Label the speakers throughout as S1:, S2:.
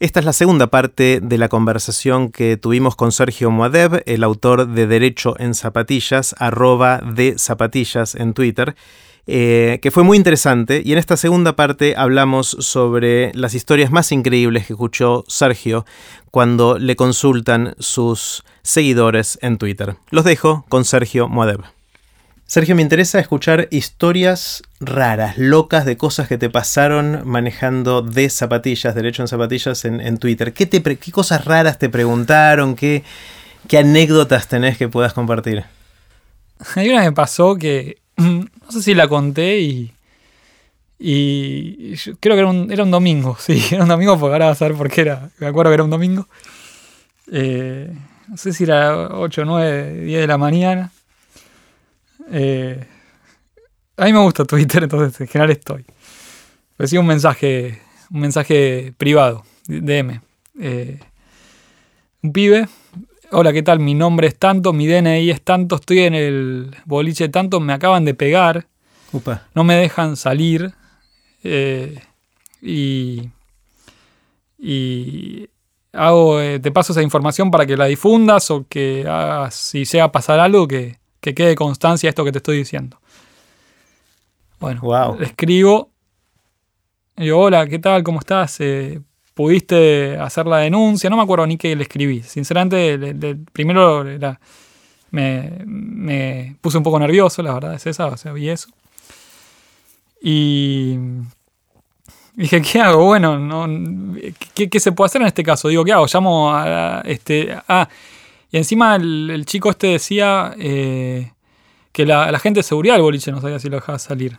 S1: Esta es la segunda parte de la conversación que tuvimos con Sergio Moadeb, el autor de Derecho en Zapatillas, arroba de zapatillas en Twitter, eh, que fue muy interesante. Y en esta segunda parte hablamos sobre las historias más increíbles que escuchó Sergio cuando le consultan sus seguidores en Twitter. Los dejo con Sergio Moadeb. Sergio, me interesa escuchar historias raras, locas de cosas que te pasaron manejando de zapatillas, derecho en zapatillas en, Twitter. ¿Qué, te, ¿Qué, cosas raras te preguntaron? ¿Qué, ¿Qué anécdotas tenés que puedas compartir?
S2: Hay una que me pasó que no sé si la conté y. Y creo que era un, era un domingo, sí, era un domingo porque ahora vas a ver por qué era. Me acuerdo que era un domingo. Eh, no sé si era 8, 9, 10 de la mañana. Eh, a mí me gusta Twitter, entonces en general estoy. Recibí un mensaje, un mensaje privado, DM. Eh, un pibe. Hola, ¿qué tal? Mi nombre es tanto, mi DNI es tanto, estoy en el boliche tanto, me acaban de pegar. No me dejan salir. Eh, y. Y. Hago, te paso esa información para que la difundas o que hagas, si sea pasar algo, que, que quede constancia esto que te estoy diciendo. Bueno, le escribo. Y digo, hola, ¿qué tal? ¿Cómo estás? Eh, ¿Pudiste hacer la denuncia? No me acuerdo ni qué le escribí. Sinceramente, primero me, puse un poco nervioso, la verdad es esa, o sea, vi eso. Y dije, ¿qué hago? Bueno, no, ¿qué, se puede hacer en este caso? Digo, ¿qué hago? Llamo a, este, ah, y encima el, chico este decía eh, que la, gente de seguridad del boliche no sabía si lo dejaba salir.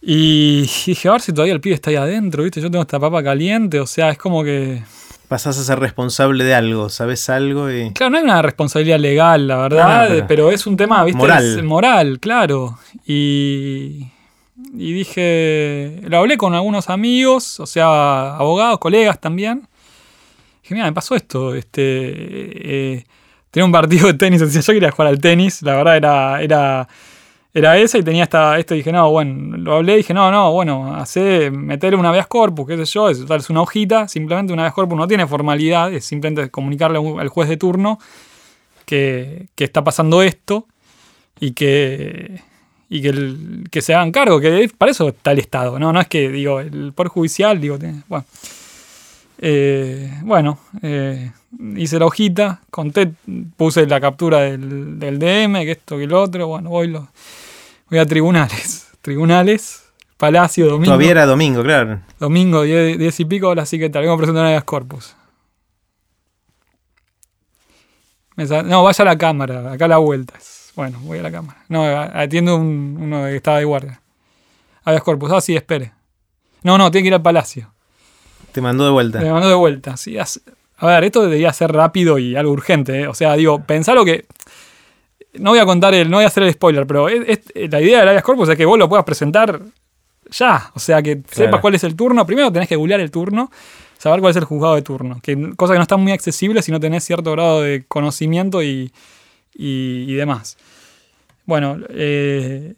S2: Y dije, a ver si todavía el pibe está ahí adentro, ¿viste? Yo tengo esta papa caliente, o sea, es como que...
S1: Pasás a ser responsable de algo, ¿sabes algo? Y...
S2: Claro, no hay una responsabilidad legal, la verdad, pero... es un tema, ¿viste? Moral. moral, claro. Y, y dije, lo hablé con algunos amigos, o sea, abogados, colegas también dije, mira, me pasó esto. Este, eh, tenía un partido de tenis, yo quería jugar al tenis, la verdad era, era, era esa y tenía esta, esto dije, no, bueno, lo hablé dije, no, no, bueno, hace, meterle una habeas corpus, qué sé yo, es, es una hojita, simplemente una habeas corpus no tiene formalidad, es simplemente comunicarle al juez de turno que, que está pasando esto y que y que, que se hagan cargo, que para eso está el Estado, ¿no? No es que, digo, el Poder Judicial, digo, bueno. Eh, bueno, eh, hice la hojita, conté, puse la captura del, DM, que esto, que el otro. Bueno, voy, lo, voy a tribunales. Tribunales, Palacio, domingo.
S1: Todavía era domingo, claro.
S2: Domingo, 10 y pico, así que tal, vengo a presentar una corpus. no, vaya a la cámara, acá a la vuelta. Bueno, voy a la cámara. No, atiendo uno que estaba de guardia. Habeas corpus, ah, sí, espere. No, no, tiene que ir al palacio.
S1: Te mandó de vuelta.
S2: Me mandó de vuelta, sí. A ver, esto debería ser rápido y algo urgente. ¿eh? O sea, digo, lo que. No voy a contar el, no voy a hacer el spoiler, pero la idea del Arias corpus es que vos lo puedas presentar ya. O sea, que sepas cuál es el turno. Primero tenés que googlear el turno, saber cuál es el juzgado de turno. Que, cosa que no está muy accesible si no tenés cierto grado de conocimiento y, y, demás. Bueno, eh,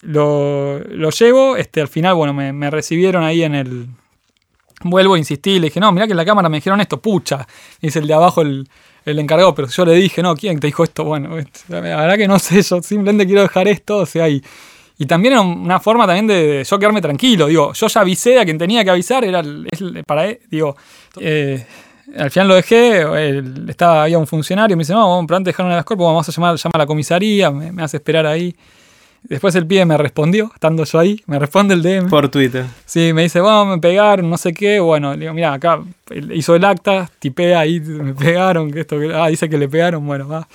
S2: lo, lo, llevo. Este, al final, bueno, me recibieron ahí en el, Vuelvo a insistir, le dije, no, mira que en la cámara me dijeron esto, pucha. Dice el de abajo el, encargado, pero yo le dije, no, ¿quién te dijo esto? Bueno, la verdad que no sé, yo simplemente quiero dejar esto, o sea, y, y también era una forma también de yo quedarme tranquilo, digo, yo ya avisé a quien tenía que avisar, era para él, digo, eh, al final lo dejé, estaba, había un funcionario, me dice, no, pero antes de dejar una de las cuerpos vamos a llamar, llama a la comisaría, me hace esperar ahí. Después el pibe me respondió, estando yo ahí, me responde el DM.
S1: Por Twitter.
S2: Sí, me dice, vamos, me pegaron, no sé qué. Bueno, le digo, mira, acá hizo el acta, tipea ahí, me pegaron, que esto, ah, dice que le pegaron, bueno, va.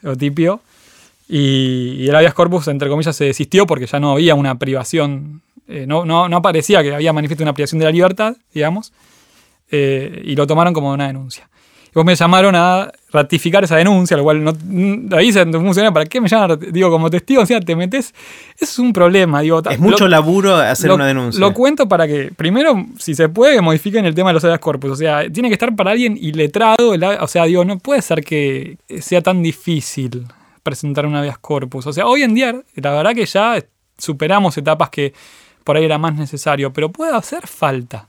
S2: Lo tipió. Y, el habeas corpus, entre comillas, se desistió porque ya no había una privación, eh, no, no, no aparecía que había manifiesto una privación de la libertad, digamos, eh, y lo tomaron como una denuncia vos me llamaron a ratificar esa denuncia, lo cual no, ahí se funciona. ¿Para qué me llaman? Digo, como testigo, o sea, te metes. Es un problema. Digo,
S1: es mucho laburo hacer una denuncia.
S2: Lo cuento para que, primero, si se puede, modifiquen el tema de los habeas corpus. O sea, tiene que estar para alguien iletrado. o sea, digo, no puede ser que sea tan difícil presentar un habeas corpus. O sea, hoy en día, la verdad que ya superamos etapas que por ahí era más necesario, pero puede hacer falta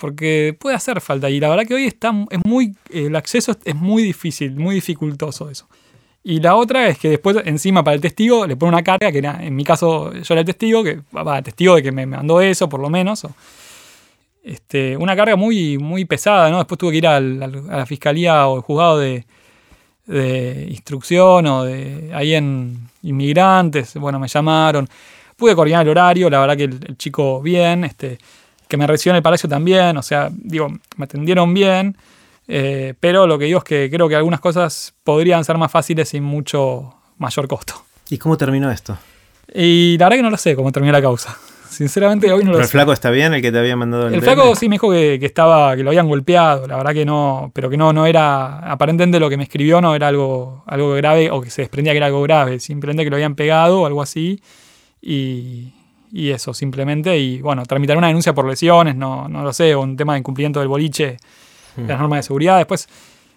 S2: porque puede hacer falta. Y la verdad que hoy está, es muy, el acceso es muy difícil, muy dificultoso eso. Y la otra es que después, encima, para el testigo, le pone una carga, que en mi caso yo era el testigo, que va, testigo de que me mandó eso, por lo menos. este, una carga muy, muy pesada, ¿no? Después tuve que ir a la fiscalía o el juzgado de, instrucción o de ahí en inmigrantes, bueno, me llamaron. Pude coordinar el horario, la verdad que el, chico bien, este, que me recibió en el palacio también, o sea, digo, me atendieron bien. Eh, pero lo que digo es que creo que algunas cosas podrían ser más fáciles sin mucho mayor costo.
S1: ¿Y cómo terminó esto?
S2: Y la verdad que no lo sé cómo terminó la causa. Sinceramente hoy no lo
S1: ¿Pero
S2: el
S1: flaco está bien, el que te había mandado el
S2: El flaco sí me dijo que, estaba, que lo habían golpeado, la verdad que no, pero que no, no era, aparentemente lo que me escribió no era algo, algo grave o que se desprendía que era algo grave, simplemente que lo habían pegado o algo así y, y eso, simplemente, y bueno, tramitar una denuncia por lesiones, no, no lo sé, o un tema de incumplimiento del boliche las normas de seguridad. Después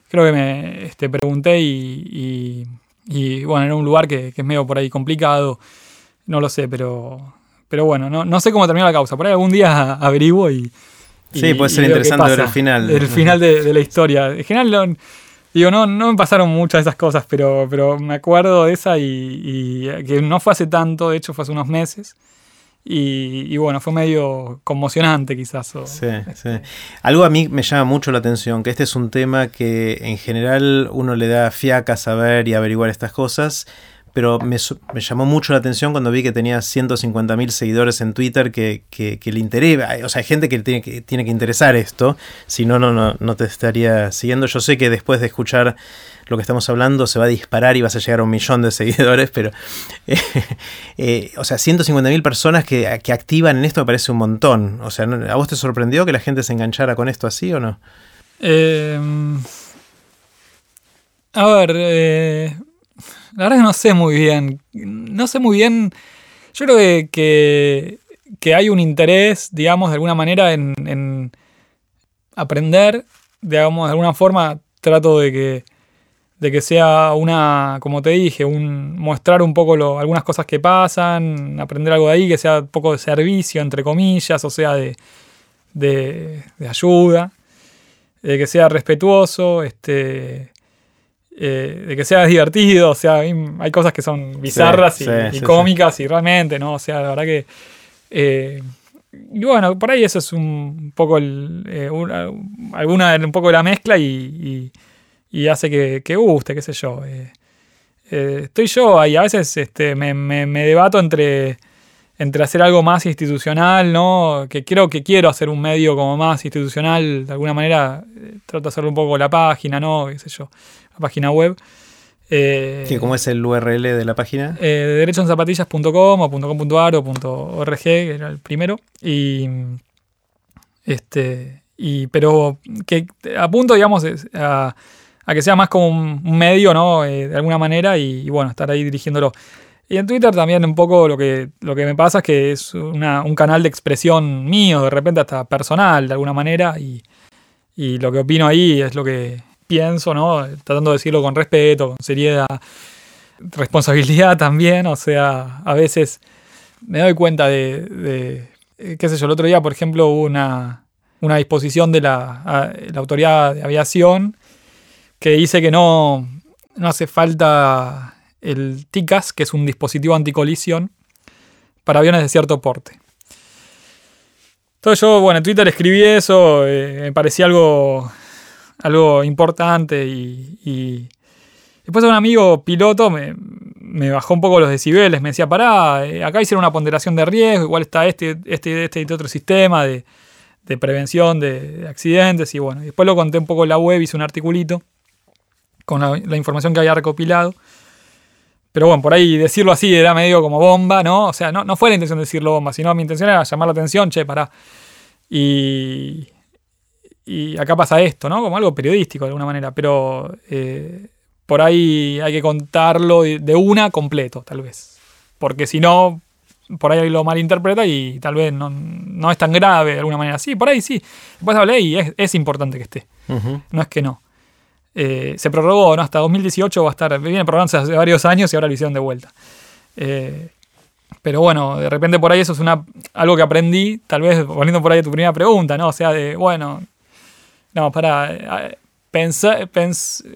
S2: creo que me este, pregunté y, bueno, era un lugar que, es medio por ahí complicado, no lo sé, pero, pero bueno, no, no sé cómo terminó la causa. Por ahí algún día averiguo y...
S1: sí, puede ser interesante ver el final.
S2: El final de, la historia. En general, digo, no, no me pasaron muchas de esas cosas, pero, pero me acuerdo de esa y, y que no fue hace tanto, de hecho fue hace unos meses. Y, bueno, fue medio conmocionante quizás.
S1: sí, sí. Algo a mí me llama mucho la atención, que este es un tema que en general uno le da fiaca saber y averiguar estas cosas, pero me, llamó mucho la atención cuando vi que tenía 150.000 seguidores en Twitter que, le interesa, o sea, hay gente que tiene, que tiene que interesar esto, si no, no, no te estaría siguiendo. Yo sé que después de escuchar lo que estamos hablando se va a disparar y vas a llegar a un millón de seguidores, pero, eh, o sea, 150.000 personas que, activan en esto me parece un montón. O sea, ¿a vos te sorprendió que la gente se enganchara con esto así o no?
S2: Em, a ver, eh, la verdad es que no sé muy bien. No sé muy bien. Yo creo que, que, hay un interés, digamos, de alguna manera en, en aprender, digamos, de alguna forma trato de que de que sea una, como te dije, un, mostrar un poco lo, algunas cosas que pasan, aprender algo de ahí, que sea un poco de servicio, entre comillas, o sea, de, de, ayuda, de que sea respetuoso, este, eh, de que sea divertido, o sea, hay, cosas que son bizarras y, cómicas y realmente, ¿no? O sea, la verdad que... Eh, y bueno, por ahí eso es un poco el, eh, alguna, un poco de la mezcla y y hace que, guste, qué sé yo. Eh, eh, estoy yo ahí, a veces este, me, debato entre, entre hacer algo más institucional, ¿no? Que creo que quiero hacer un medio como más institucional, de alguna manera eh, trato de hacerlo un poco la página, ¿no? Qué sé yo, la página web.
S1: ¿Cómo es el URL de la página?
S2: Eh, derechoenzapatillas.com o .com.ar o .org, que era el primero. Y este y pero que apunto digamos a, a que sea más como un, medio, ¿no? Eh, de alguna manera y, bueno, estar ahí dirigiéndolo. Y en Twitter también un poco lo que, lo que me pasa es que es un canal de expresión mío, de repente hasta personal, de alguna manera, y, y lo que opino ahí es lo que pienso, ¿no? Tratando de decirlo con respeto, con seriedad, responsabilidad también, o sea, a veces me doy cuenta de, de eh, qué sé yo, el otro día, por ejemplo, hubo una, una disposición de la, la autoridad de aviación que dice que no, no hace falta el TICAS, que es un dispositivo anticolisión para aviones de cierto porte. Entonces yo, bueno, en Twitter escribí eso, eh, me parecía algo, algo importante y, después un amigo piloto me, bajó un poco los decibeles, me decía, pará, eh, acá hicieron una ponderación de riesgo, igual está este, este, este y otro sistema de, prevención de, accidentes y bueno, después lo conté un poco en la web, hice un articulito con la, información que había recopilado. Pero bueno, por ahí decirlo así era medio como bomba, ¿no? O sea, no, no fue la intención de decirlo bomba, sino mi intención era llamar la atención, che, pará. Y, y acá pasa esto, ¿no? Como algo periodístico de alguna manera, pero eh, por ahí hay que contarlo de una completo, tal vez. Porque si no, por ahí lo malinterpreta y tal vez no, no, es tan grave de alguna manera. Sí, por ahí sí. Después hablé y es, es importante que esté. No es que no. Eh, se prorrogó, ¿no? Hasta 2018 va a estar, viene prorrogándose hace varios años y ahora lo hicieron de vuelta. Eh, Pero bueno, de repente por ahí eso es una, algo que aprendí, tal vez volviendo por ahí a tu primera pregunta, ¿no? O sea, de, bueno, no, para pensar,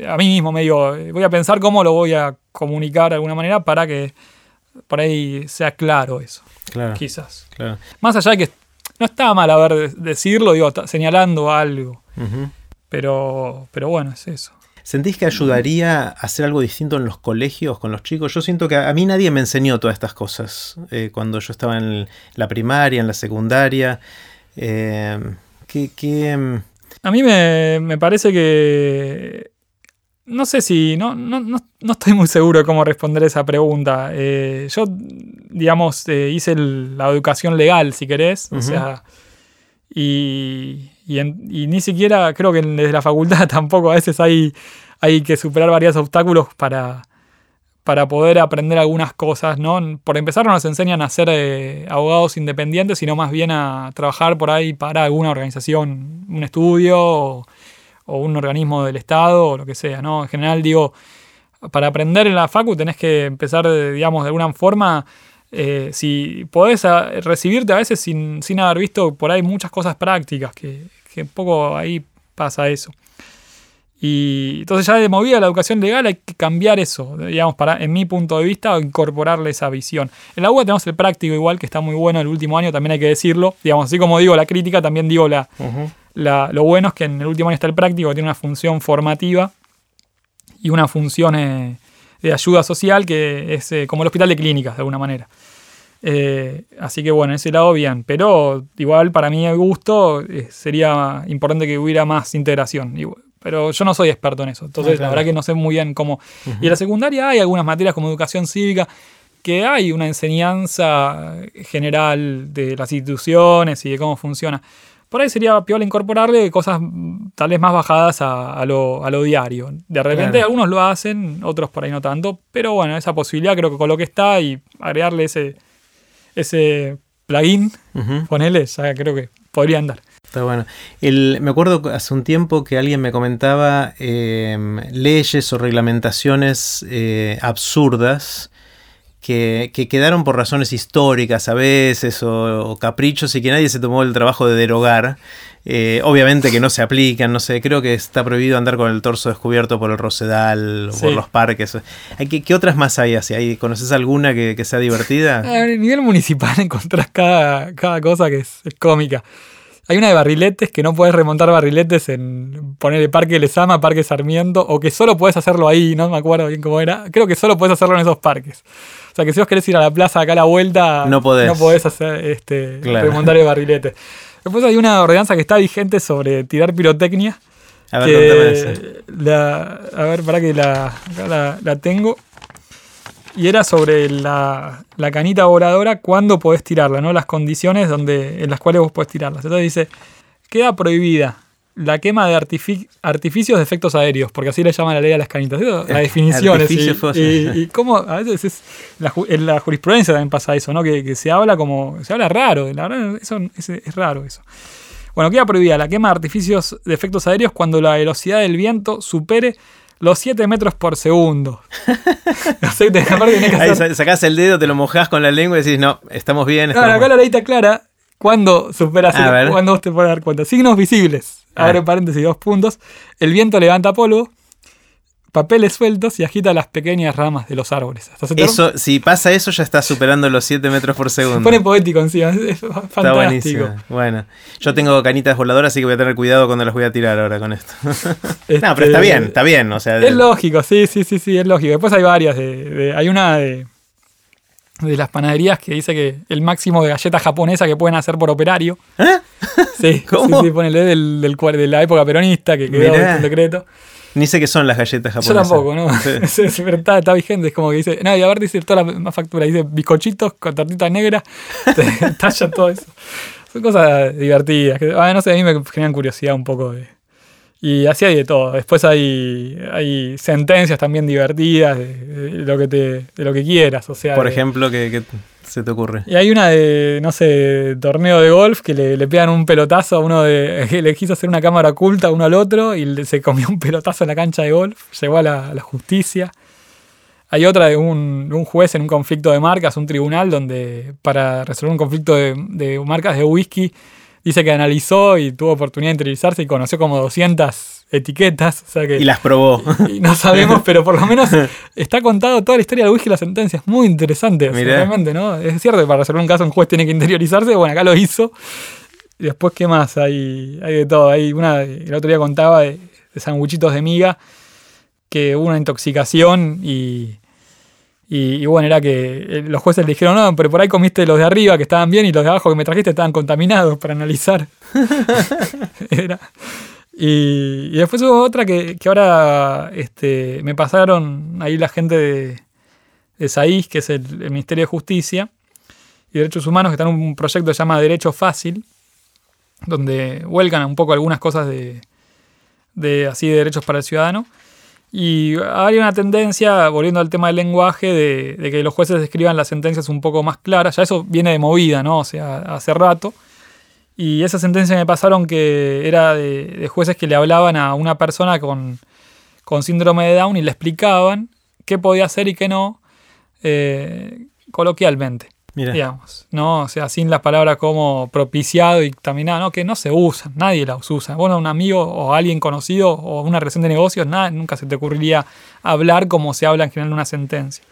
S2: a mí mismo me digo, voy a pensar cómo lo voy a comunicar de alguna manera para que por ahí sea claro eso. Claro. Quizás. Claro. Más allá de que no está mal haber decirlo, digo, señalando algo. Pero, pero bueno, es eso.
S1: ¿Sentís que ayudaría a hacer algo distinto en los colegios con los chicos? Yo siento que a mí nadie me enseñó todas estas cosas eh, cuando yo estaba en la primaria, en la secundaria. Eh,
S2: em? A mí me, parece que... No sé si... No, no, no, estoy muy seguro de cómo responder esa pregunta. Eh, yo, digamos, hice la educación legal, si querés. O sea... Y, y, ni siquiera creo que desde la facultad tampoco a veces hay, hay que superar varios obstáculos para, para poder aprender algunas cosas, ¿no? Por empezar no nos enseñan a ser eh, abogados independientes, sino más bien a trabajar por ahí para alguna organización, un estudio o, un organismo del Estado o lo que sea, ¿no? En general digo, para aprender en la facu tenés que empezar, digamos, de alguna forma eh, si podés ah, recibirte a veces sin, sin, haber visto por ahí muchas cosas prácticas, que, que un poco ahí pasa eso. Y entonces ya de movida la educación legal hay que cambiar eso, digamos, para, en mi punto de vista, incorporarle esa visión. En la UBA tenemos el práctico igual, que está muy bueno el último año, también hay que decirlo. Digamos, así como digo la crítica, también digo la, lo bueno es que en el último año está el práctico, que tiene una función formativa y una función eh, de ayuda social, que es eh, como el hospital de clínicas, de alguna manera. Eh, así que bueno, ese lado bien. Pero igual para mí, el gusto, eh, sería importante que hubiera más integración. Pero yo no soy experto en eso. Entonces, la verdad que no sé muy bien cómo. Y en la secundaria hay algunas materias como educación cívica que hay una enseñanza general de las instituciones y de cómo funciona. Por ahí sería piola incorporarle cosas tal vez más bajadas a, lo, diario. De repente algunos lo hacen, otros por ahí no tanto, pero bueno, esa posibilidad creo que con lo que está y agregarle ese, ese plugin, ponele, ya creo que podría andar.
S1: Está bueno. me acuerdo hace un tiempo que alguien me comentaba em, leyes o reglamentaciones eh, absurdas que, quedaron por razones históricas a veces o, caprichos y que nadie se tomó el trabajo de derogar. Eh, obviamente que no se aplican, no sé, creo que está prohibido andar con el torso descubierto por el Rosedal, o por los parques. ¿Qué, ¿Qué, otras más hay así? ¿Conoces alguna que, sea divertida?
S2: A nivel municipal encontrás cada, cada cosa que es, cómica. Hay una de barriletes que no puedes remontar barriletes en poner el Parque Lesama, Parque Sarmiento, o que solo puedes hacerlo ahí, no me acuerdo bien cómo era. Creo que solo puedes hacerlo en esos parques. O sea que si vos querés ir a la plaza acá a la vuelta, no podés, no podés hacer este, remontar el barrilete. Después hay una ordenanza que está vigente sobre tirar pirotecnia. A ver, la, a ver, para que la, la, tengo. Y era sobre la, canita voladora, cuándo podés tirarla, ¿no? Las condiciones donde, en las cuales vos podés tirarla. Entonces dice, queda prohibida la quema de artificios de efectos aéreos, porque así le llaman la ley a las canitas. Las definiciones. y, y, cómo a veces es, en la jurisprudencia también pasa eso, ¿no? Que, se habla como. Se habla raro, la verdad, eso es, raro eso. Bueno, queda prohibida la quema de artificios de efectos aéreos cuando la velocidad del viento supere los 7 metros por segundo.
S1: Ahí sacás el dedo, te lo mojás con la lengua y decís, no, estamos bien.
S2: Claro, acá la ley está clara. ¿Cuándo superas? ¿Cuándo vos te puedes dar cuenta? Signos visibles abre paréntesis, dos puntos. El viento levanta polvo, papeles sueltos y agita las pequeñas ramas de los árboles.
S1: Eso, si pasa eso, ya está superando los 7 metros por segundo. Se
S2: pone poético encima, es fantástico. Está buenísimo.
S1: Bueno, yo tengo canitas voladoras, así que voy a tener cuidado cuando las voy a tirar ahora con esto. no, pero está bien, está bien. O sea,
S2: es lógico, sí, sí, sí, sí, es lógico. Después hay varias. hay una de de las panaderías que dice que el máximo de galletas japonesas que pueden hacer por operario. ¿Eh? Sí, ¿Cómo? sí, sí, ponele del, del, de la época peronista que quedó en decreto.
S1: Ni sé qué son las galletas japonesas.
S2: Yo tampoco, ¿no? Sí. está, está, vigente, es como que dice, no, y a ver, dice toda la más factura, dice bizcochitos con tortita negra, talla todo eso. Son cosas divertidas, que, ah, no sé, a mí me generan curiosidad un poco de, y así hay de todo. Después hay, hay sentencias también divertidas de, lo, que te, de lo que quieras. O sea,
S1: Por ejemplo, ¿qué, se te ocurre?
S2: Y hay una de, no sé, torneo de golf que le, le pegan un pelotazo a uno de. que le quiso hacer una cámara oculta uno al otro y se comió un pelotazo en la cancha de golf. Llegó a la, justicia. Hay otra de un, un, juez en un conflicto de marcas, un tribunal, donde para resolver un conflicto de, de marcas de whisky, dice que analizó y tuvo oportunidad de interiorizarse y conoció como 200 etiquetas. O sea que,
S1: y las probó.
S2: Y, no sabemos, pero por lo menos está contado toda la historia del whisky y las sentencias. Muy interesante, realmente, ¿no? Es cierto que para resolver un caso un juez tiene que interiorizarse. Bueno, acá lo hizo. Y después, ¿qué más? Hay, hay de todo. Hay una, el otro día contaba de, de sanguchitos de miga que hubo una intoxicación y, y, bueno, era que eh, los jueces le dijeron, no, pero por ahí comiste los de arriba que estaban bien y los de abajo que me trajiste estaban contaminados para analizar. y, después hubo otra que, ahora este, me pasaron ahí la gente de, de SAIS, que es el, Ministerio de Justicia y Derechos Humanos, que está en un proyecto que se llama Derecho Fácil, donde vuelcan un poco algunas cosas de, de así de derechos para el ciudadano. Y hay una tendencia, volviendo al tema del lenguaje, de, que los jueces escriban las sentencias un poco más claras. Ya eso viene de movida, ¿no? O sea, hace rato. Y esa sentencia me pasaron que era de, jueces que le hablaban a una persona con, con, síndrome de Down y le explicaban qué podía hacer y qué no, eh, coloquialmente digamos, ¿no? O sea, sin las palabras como propiciado y también ¿no? Que no se usan, nadie las usa. Bueno, un amigo o alguien conocido o una relación de negocios, nada, nunca se te ocurriría hablar como se habla en general en una sentencia.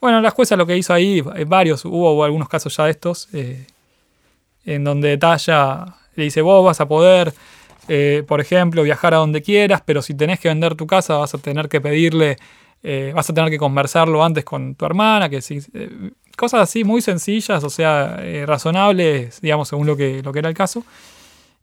S2: Bueno, la jueza lo que hizo ahí, eh, varios, hubo algunos casos ya de estos, eh, en donde detalla, le dice, vos vas a poder, eh, por ejemplo, viajar a donde quieras, pero si tenés que vender tu casa vas a tener que pedirle, vas a tener que conversarlo antes con tu hermana, que si cosas así muy sencillas, o sea, eh, razonables, digamos, según lo que, lo que era el caso.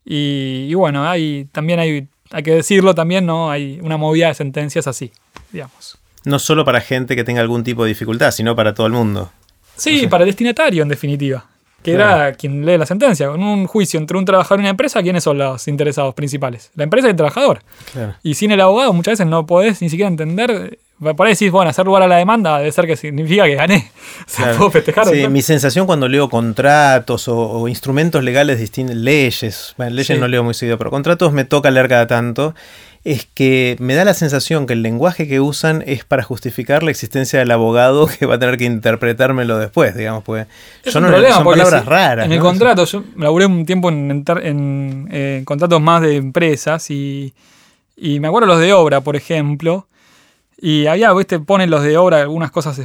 S2: Y, bueno, hay, también hay, hay que decirlo también, ¿no? Hay una movida de sentencias así, digamos.
S1: No solo para gente que tenga algún tipo de dificultad, sino para todo el mundo.
S2: Sí, para el destinatario, en definitiva. Que era quien lee la sentencia. En un juicio entre un trabajador y una empresa, ¿quiénes son los interesados principales? La empresa y el trabajador. Y sin el abogado muchas veces no podés ni siquiera entender por ahí decís, bueno, hacer lugar a la demanda debe ser que significa que gané. O sea, puedo festejar.
S1: Sí, mi sensación cuando leo contratos o, instrumentos legales distintos, leyes, bueno, leyes no leo muy seguido, pero contratos me toca leer cada tanto, es que me da la sensación que el lenguaje que usan es para justificar la existencia del abogado que va a tener que interpretármelo después, digamos, pues
S2: es son palabras raras. En el contrato, yo laburé un tiempo en, en, eh, contratos más de empresas y, y me acuerdo los de obra, por ejemplo y allá, viste, ponen los de obra algunas cosas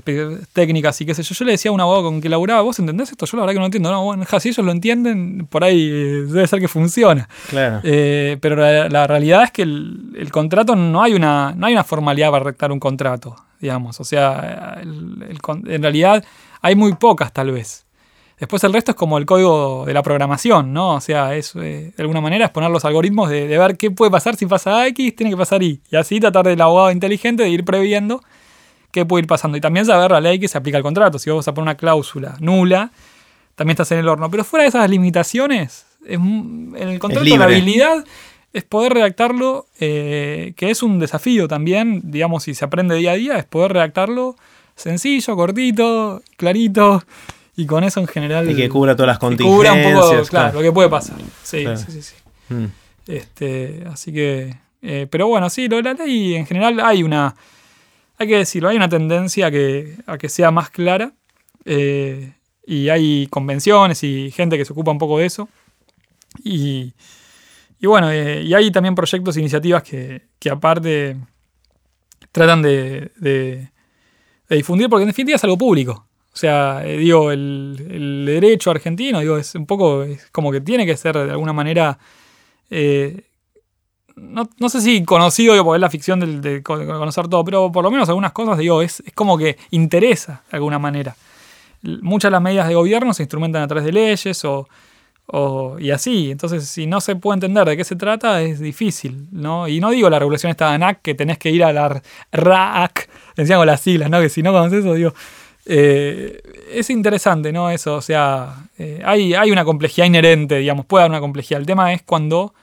S2: técnicas y qué sé yo. Yo le decía a un abogado con que laburaba, ¿vos entendés esto? Yo la verdad que no entiendo. No, bueno, si ellos lo entienden, por ahí eh, debe ser que funciona.
S1: Claro.
S2: Eh, pero la, realidad es que el, contrato no hay, una, no hay una formalidad para rectar un contrato, digamos. O sea, en realidad hay muy pocas tal vez. Después el resto es como el código de la programación, ¿no? O sea, es eh, de alguna manera es poner los algoritmos de, ver qué puede pasar si pasa X, tiene que pasar Y. Y así tratar del abogado inteligente de ir previendo qué puede ir pasando. Y también saber la ley que se aplica al contrato. Si vos vas a poner una cláusula nula, también estás en el horno. Pero fuera de esas limitaciones, en el contrato la habilidad es poder redactarlo, eh, que es un desafío también, digamos, si se aprende día a día, es poder redactarlo sencillo, cortito, clarito y con eso en general.
S1: Y que cubra todas las contingencias.
S2: Cubra un poco, claro, lo que puede pasar. Sí, sí, sí. sí. Mm. Este, así que. Eh, pero bueno, sí, lo de la ley en general hay una. Hay que decirlo, hay una tendencia a que, a que sea más clara. Eh, y hay convenciones y gente que se ocupa un poco de eso. Y, y bueno, eh, y hay también proyectos e iniciativas que, que aparte tratan de, de, de, difundir, porque en definitiva es algo público. O sea, eh, digo, el, derecho argentino, digo, es un poco, es como que tiene que ser de alguna manera, eh, no, sé si conocido, digo, porque es la ficción de, conocer todo, pero por lo menos algunas cosas, digo, es, es como que interesa de alguna manera. Muchas de las medidas de gobierno se instrumentan a través de leyes o, y así. Entonces, si no se puede entender de qué se trata, es difícil, ¿no? Y no digo la regulación esta de ANAC, que tenés que ir a la RAC, decían con las siglas, ¿no? Que si no conoces eso, digo, eh, es interesante, ¿no? Eso, o sea, eh, hay, hay, una complejidad inherente, digamos, puede haber una complejidad. El tema es cuando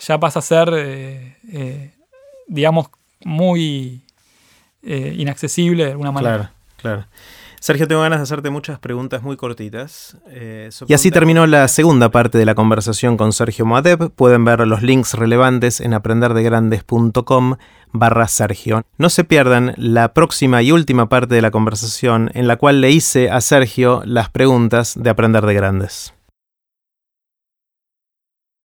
S2: ya pasa a ser, eh, digamos, muy inaccesible de alguna manera.
S1: Claro, claro. Sergio, tengo ganas de hacerte muchas preguntas muy cortitas. Eh, y así terminó la segunda parte de la conversación con Sergio Moadeb. Pueden ver los links relevantes en aprenderdegrandes.com barra Sergio. No se pierdan la próxima y última parte de la conversación en la cual le hice a Sergio las preguntas de Aprender de Grandes.